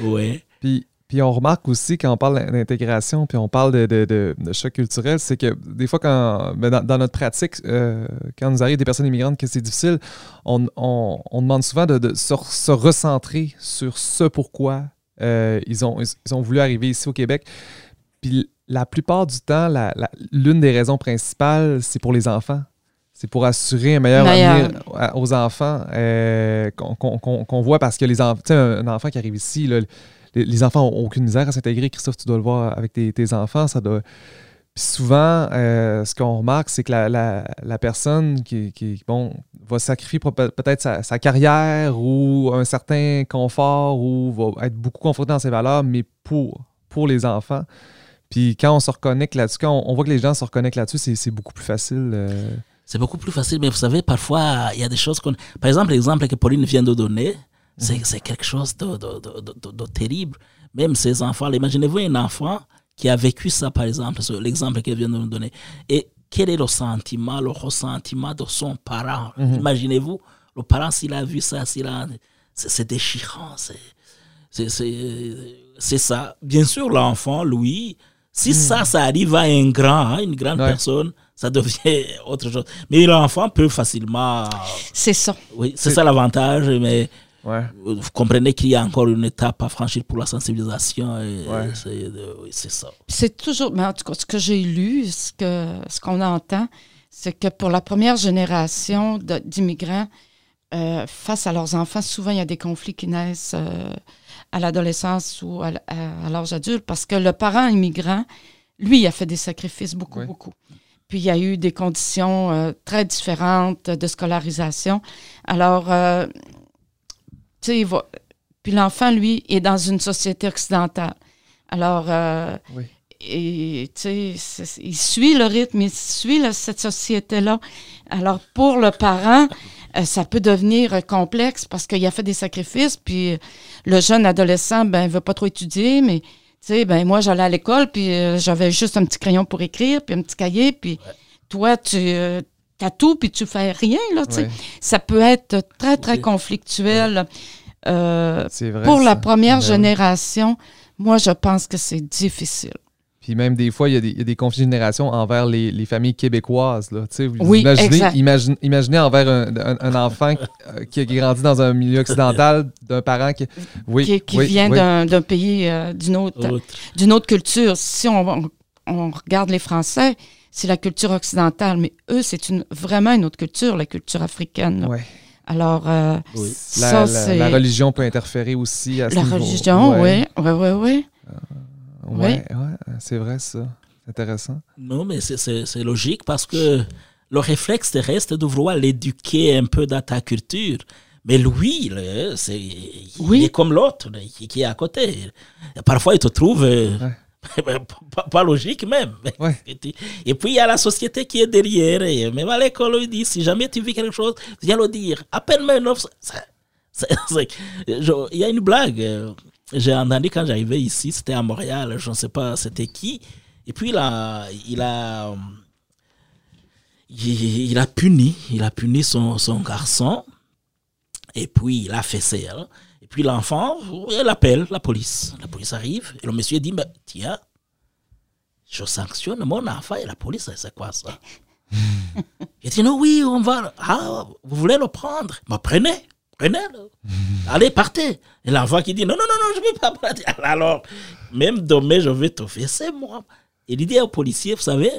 oui. Puis, puis on remarque aussi quand on parle d'intégration, puis on parle de, de, de- de choc culturel, c'est que des fois, quand, ben, dans, dans notre pratique, euh, quand nous arrive des personnes immigrantes que c'est difficile, on, on- on demande souvent de, de se, se recentrer sur ce pourquoi euh, ils, ont, ils, ils ont voulu arriver ici au Québec. Puis la plupart du temps, l'une des raisons principales, c'est pour les enfants. C'est pour assurer un meilleur avenir aux enfants euh, qu'on qu'on- qu'on- qu'on voit parce que les enfants, tu sais, un, un enfant qui arrive ici, là, les, enfants n'ont aucune misère à s'intégrer. Christophe, tu dois le voir avec tes, enfants. Ça doit... Puis souvent, euh, ce qu'on remarque, c'est que la, personne qui, bon, va sacrifier peut- peut-être sa, carrière ou un certain confort ou va être beaucoup confronté dans ses valeurs, mais pour, les enfants. Puis quand on se reconnecte là-dessus, quand on, voit que les gens se reconnectent là-dessus, c'est, c'est beaucoup plus facile. euh. C'est beaucoup plus facile, mais vous savez, parfois, il y a des choses qu'on... Par exemple, l'exemple que Pauline vient de donner, c'est quelque chose de, de, de, de- terrible. Même ces enfants, imaginez-vous un enfant qui a vécu ça, par exemple, l'exemple qu'elle vient de nous donner. Et quel est le sentiment, le ressentiment de son parent? Imaginez-vous, le parent, s'il a vu ça, s'il a... C'est déchirant, c'est... c'est- C'est c'est ça. Bien sûr, l'enfant, lui, si ça, ça arrive à un grand, hein, une grande Ouais. personne, ça devient [laughs] autre chose. Mais l'enfant peut facilement... C'est ça. Oui, c'est ça l'avantage, mais Ouais. vous comprenez qu'il y a encore une étape à franchir pour la sensibilisation. et Ouais. c'est euh, oui, c'est ça. C'est toujours, mais en tout cas, ce que j'ai lu, ce que ce qu'on entend, c'est que pour la première génération de- d'immigrants, euh, face à leurs enfants, souvent il y a des conflits qui naissent euh, à l'adolescence ou à, à l'âge adulte, parce que le parent immigrant, lui, il a fait des sacrifices beaucoup, Oui. beaucoup. Puis il y a eu des conditions euh, très différentes de scolarisation. Alors, euh, sais, il va- puis l'enfant, lui, est dans une société occidentale. Alors, euh, Oui. et il suit le rythme, il suit cette société-là. Alors, pour le parent, euh, ça peut devenir euh, complexe parce qu'il a fait des sacrifices, puis le jeune adolescent, ben, il veut pas trop étudier, mais tu sais, ben, moi, j'allais à l'école, puis euh, j'avais juste un petit crayon pour écrire, puis un petit cahier, puis toi, tu as tout, puis tu fais rien, là, tu sais. Ouais. Ça peut être très, très Oui. conflictuel. Euh, C'est vrai. pour ça. la première Ben oui. génération, moi, je pense que c'est difficile. Puis même des fois, il y a des, il y a des conflits de génération envers les, les familles québécoises. Là. Tu sais, vous Oui, imaginez, exact. imagine- imaginez envers un, un- un enfant euh, qui a grandi dans un milieu occidental d'un parent qui, oui, qui, qui oui, vient oui. d'un pays, euh, d'une autre, Autre. d'une autre culture. Si on, on- on regarde les Français, c'est la culture occidentale, mais eux, c'est une, vraiment une autre culture, la culture africaine. Ouais. Alors, euh, Oui. La, ça, la- la religion peut interférer aussi à ce La religion, oui, oui, oui, oui. Ouais, c'est vrai ça. C'est intéressant. Non, mais c'est- logique parce que le réflexe terrestre de vouloir l'éduquer un peu dans ta culture. Mais lui, là, c'est, Oui. il est comme l'autre qui est à côté. Parfois, il te trouve euh, [laughs] pas, pas logique même. [laughs] Ouais. Et puis, il y a la société qui est derrière. Et même à l'école, il dit, si jamais tu vis quelque chose, viens le dire. Appelle-moi un offre. Il y a une blague. euh, J'ai entendu quand j'arrivais ici, c'était à Montréal, je ne sais pas c'était qui. Et puis, il a, il a, il, il a puni, il a puni son, son garçon. Et puis, il a fait ça. hein. Et puis, l'enfant, elle appelle la police. La police arrive. Et le monsieur dit, tiens, je sanctionne mon enfant. Et la police, c'est quoi ça? [laughs] Il dit, non, oui, on va. Ah, vous voulez le prendre? Prenez, prenez-le. [laughs] Allez, partez. Et l'enfant qui dit, non, non, non, non, je ne veux pas partir. [laughs] Alors, même demain, je vais te fesser, moi. Il dit au policier, vous savez,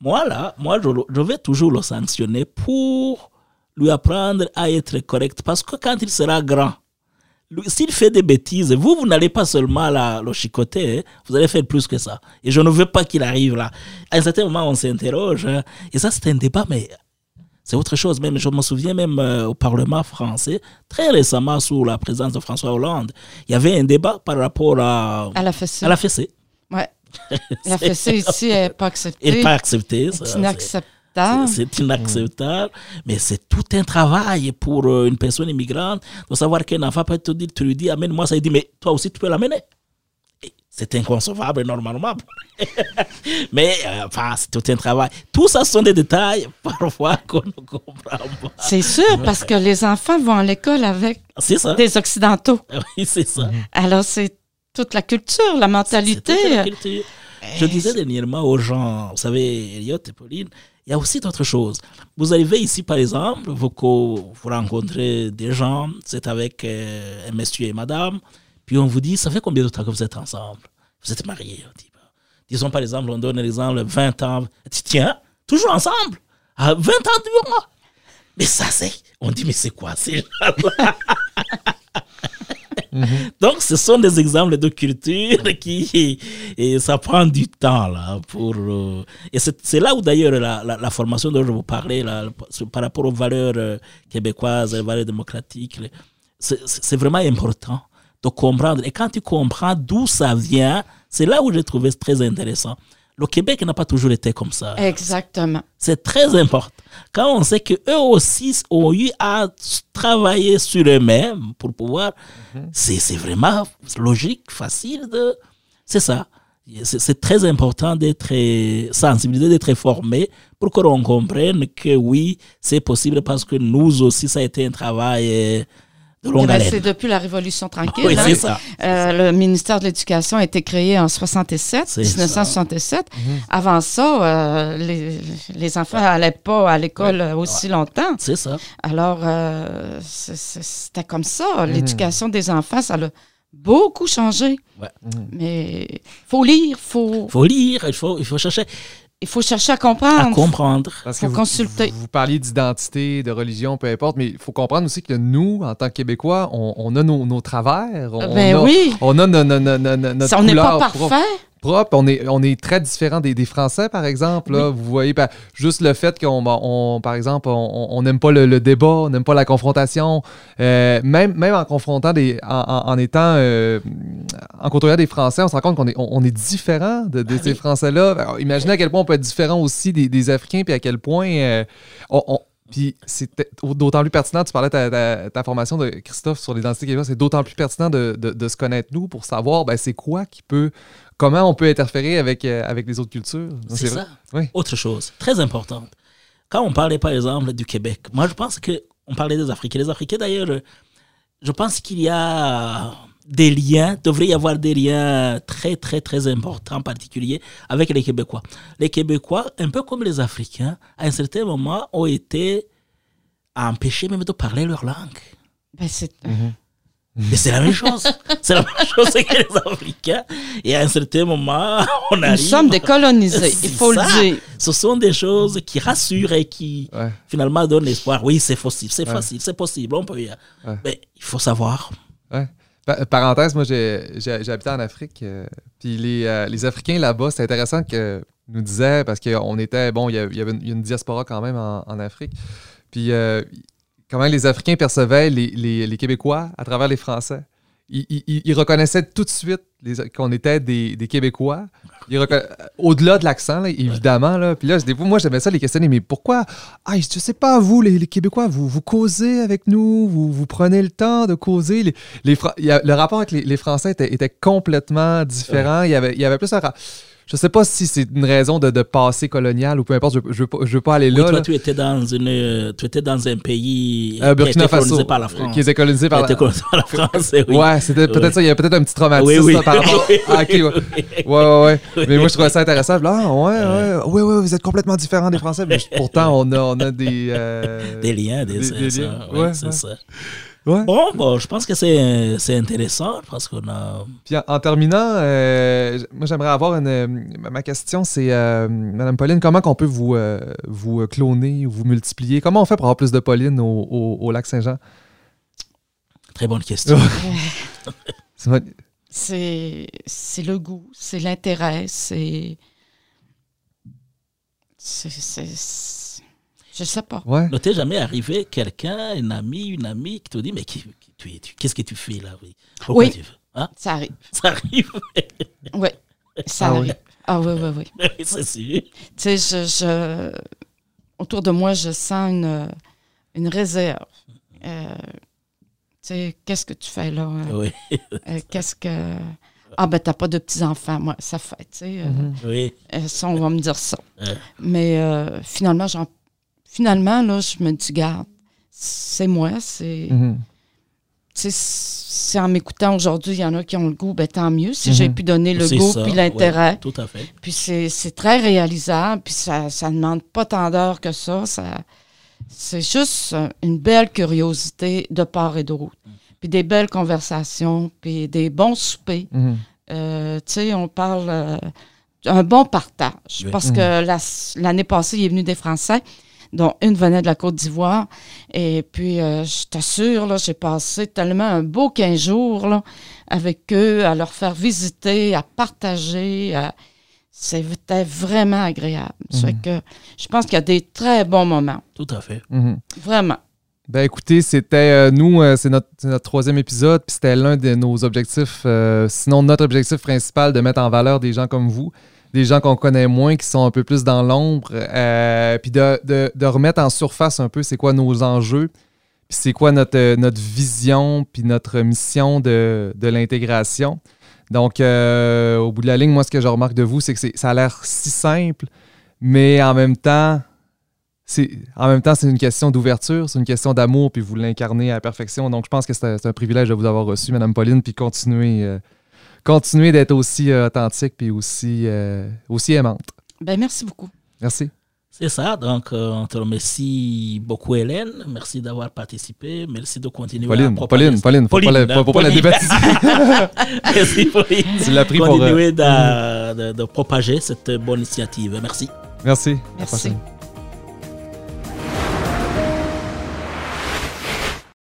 moi, là, moi, je, vais toujours le sanctionner pour lui apprendre à être correct. Parce que quand il sera grand, s'il fait des bêtises, vous, vous n'allez pas seulement la, le chicoter, hein, vous allez faire plus que ça. Et je ne veux pas qu'il arrive là. À un certain moment, on s'interroge. hein, et ça, c'est un débat, mais c'est autre chose. Même, je me souviens même euh, au Parlement français, très récemment, sous la présidence de François Hollande, il y avait un débat par rapport à, À la fessée. à la fessée. Ouais. [laughs] La fessée ici n'est pas acceptée. Et pas accepté. ça, C'est c'est- inacceptable. c'est c'est inacceptable, mais c'est tout un travail pour euh, une personne immigrante de savoir qu'un enfant peut te dire, tu lui dis, amène-moi ça, il dit, mais toi aussi tu peux l'amener. C'est inconcevable normalement. [laughs] mais euh, enfin, c'est tout un travail. Tout ça ce sont des détails [laughs] parfois qu'on ne comprend pas. C'est sûr, parce que les enfants vont à l'école avec des Occidentaux. [laughs] Oui, c'est ça. Alors, c'est toute la culture, la C'est mentalité. toute la culture. Je disais dernièrement aux gens, vous savez, Elliot et Pauline, il y a aussi d'autres choses. Vous arrivez ici, par exemple, vous, co- vous rencontrez des gens, c'est avec euh, un monsieur et madame, puis on vous dit, ça fait combien de temps que vous êtes ensemble? Vous êtes mariés. On dit, disons, par exemple, on donne l'exemple, 20 ans. Tiens, toujours ensemble À 20 ans de moi Mais ça, c'est... On dit, mais c'est quoi ces gens-là? [laughs] donc, ce sont des exemples de culture [laughs] qui, et ça prend du temps là pour. euh, et c'est là où d'ailleurs la, la, formation dont je vous parlais là, par rapport aux valeurs euh, québécoises, les valeurs démocratiques, c'est vraiment important de comprendre. Et quand tu comprends d'où ça vient, c'est là où j'ai trouvé très intéressant. Le Québec n'a pas toujours été comme ça. Exactement. C'est très important. Quand on sait qu'eux aussi ont eu à travailler sur eux-mêmes pour pouvoir, c'est c'est vraiment logique, facile de. C'est ça. C'est très important d'être sensibilisé, d'être formé pour que l'on comprenne que oui, c'est possible parce que nous aussi, ça a été un travail euh, de longue haleine. c'est depuis la Révolution tranquille. Oui, hein. ça. Euh, le ministère de l'Éducation a été créé en 67, C'est 1967. Avant ça, euh, les, les enfants n'allaient pas à l'école aussi longtemps. C'est ça. Alors, euh, c'était comme ça. L'éducation des enfants, ça a beaucoup changé. Ouais. Mais faut lire, faut... Il faut lire, il faut, il faut chercher. Il faut chercher à À comprendre. comprendre. Parce Faut que vous, consulter. vous, vous parliez d'identité, de religion, peu importe, mais il faut comprendre aussi que nous, en tant que Québécois, on, on a nos, nos travers. On, ben a, oui, On a no- no- no- no- no- notre Ça, on n'est pas propre. Propre. On est, on est très différent des, des Français, par exemple. Là. Vous voyez, juste le fait qu'on, on, par exemple, on n'aime pas le, le débat, on n'aime pas la confrontation. Euh, même, même en confrontant des. En, en- en étant. euh, en côtoyant des Français, on se rend compte qu'on est, on, on est différent de, de Ah ces oui. Français-là. Imaginez à quel point on peut être différent aussi des, des Africains, puis à quel point. euh, on- on- puis c'est d'autant plus pertinent, tu parlais de ta, ta- ta formation de Christophe sur l'identité québécoise, c'est d'autant plus pertinent de, de- de se connaître nous pour savoir ben, c'est quoi qui peut, comment on peut interférer avec, euh, avec les autres cultures? C'est ça. Oui. Autre chose, très importante. Quand on parlait par exemple du Québec, moi je pense que on parlait des Africains. Les Africains d'ailleurs, je pense qu'il y a des liens, devrait y avoir des liens très très très importants en particulier avec les Québécois. Les Québécois, un peu comme les Africains, à un certain moment ont été empêchés même de parler leur langue. Ben, c'est Mais c'est la même chose. C'est la même chose que les Africains. Et à un certain moment, on Nous arrive. sommes décolonisés, il faut ça. le dire. Ce sont des choses qui rassurent et qui Ouais. finalement donnent espoir. Oui, c'est possible, c'est Ouais. facile, c'est possible, on peut y aller. Ouais. Mais il faut savoir. Pa- Parenthèse, moi habité en Afrique. euh, puis les, euh, les Africains là-bas, c'est intéressant que nous disaient, parce qu'on était, bon, il y, a- il y avait une, y a une diaspora quand même en, en Afrique. Puis euh, comment les Africains percevaient les, les- les Québécois à travers les Français. Ils, ils- reconnaissaient tout de suite qu'on était des, des Québécois. Reconna- Au-delà de l'accent, évidemment. Là. Puis là, des fois, moi, j'aimais ça les questionner. Mais pourquoi? Ah, je sais pas, vous, les, les Québécois, vous, vous causez avec nous, vous, vous prenez le temps de causer? Les, les le rapport avec les, les Français était, était complètement différent. Il, y avait, il y avait plus un. ra- Je sais pas si c'est une raison de, de passé colonial ou peu importe, je, je, veux, pas, je veux pas aller Oui, là. toi, là. tu étais dans une, euh, tu étais dans un pays Euh, qui était colonisé Faso, par la France. qui était colonisé par la... colonisé par la France, oui. Ouais, c'était peut-être Oui. ça. Il y avait peut-être un petit traumatisme Oui, oui. par rapport. [laughs] Oui, Ah, ok, ouais. oui. Ouais, ouais, ouais. Mais moi, je trouvais ça intéressant. Ah, ouais, ouais, ouais, ouais, vous êtes complètement différents des Français. Mais pourtant, on a, on a des. euh, Des liens, des, Des- des liens. ouais, c'est ça. Ouais. Bon, bon, je pense que c'est c'est intéressant parce qu'on a. Puis en, en terminant, euh, moi, j'aimerais avoir une. euh, ma- question, c'est, euh, Madame Pauline, comment qu'on peut vous, euh, vous cloner ou vous multiplier? Comment on fait pour avoir plus de Pauline au, au- au lac Saint-Jean? Très bonne question. [laughs] C'est le goût, c'est l'intérêt, c'est- c'est- Je sais pas. Ouais. Ne t'est jamais arrivé quelqu'un, un ami, une amie qui te dit Mais qui, qui- tu es- tu- qu'est-ce que tu fais là oui? Pourquoi Oui. tu Hein? Ça arrive. Ça arrive. [laughs] Oui, ça Ah oui. arrive. Ah oui, oui, oui. [laughs] Oui, c'est sûr. Tu sais, je, je- autour de moi, je sens une, une réserve. Euh, tu sais, qu'est-ce que tu fais là? Oui, euh, qu'est-ce que. Ah, ben, t'as pas de petits-enfants, moi, ça fait, tu sais. euh, Mhm. oui. euh, ça, on va me dire ça. Mais euh, finalement, j'en, finalement, là, je me dis, garde, c'est moi, c'est. Mhm. tu sais, si en m'écoutant aujourd'hui, il y en a qui ont le goût, ben tant mieux. Si j'ai Mhm. pu donner le C'est goût ça, puis ouais, l'intérêt. tout à fait. Puis c'est c'est très réalisable, puis ça ça demande pas tant d'heures que ça. ça c'est juste une belle curiosité de part et d'autre. Puis des belles conversations, puis des bons soupers. Mhm. Euh, tu sais, on parle euh, un bon partage. Oui. Parce que la- l'année passée, il est venu des Français, dont une venait de la Côte d'Ivoire. Et puis, euh, je t'assure, là, j'ai passé tellement un beau 15 jours là, avec eux, à leur faire visiter, à partager. à- C'était vraiment agréable. Fait que je pense qu'il y a des très bons moments. Tout à fait. Mhm. Vraiment. Ben écoutez, c'était euh, nous, euh, c'est notre, troisième épisode, puis c'était l'un de nos objectifs, euh, sinon notre objectif principal, de mettre en valeur des gens comme vous, des gens qu'on connaît moins, qui sont un peu plus dans l'ombre, euh, puis de, de- de remettre en surface un peu c'est quoi nos enjeux, puis c'est quoi notre, notre vision, puis notre mission de, de l'intégration. Donc, euh, au bout de la ligne, moi, ce que je remarque de vous, c'est que ça a l'air si simple, mais en même temps, c'est en même temps, c'est une question d'ouverture, c'est une question d'amour, puis vous l'incarnez à la perfection. Donc, je pense que c'est un, privilège de vous avoir reçu, Madame Pauline, puis continuer, euh, continuer d'être aussi euh, authentique, puis aussi, euh, aussi aimante. Ben, merci beaucoup. Merci. C'est ça. Donc, euh, on te remercie beaucoup, Hélène. Merci d'avoir participé. Merci de continuer à Pauline, propager- Pauline, Pauline, faut Pauline, pas la, faut- faut pas la Pauline. débaptiser. [laughs] Merci, Pauline. Tu l'as pris pour, euh, Continuer d'a- de, de propager cette bonne initiative. Merci. Merci. À la Merci. prochaine.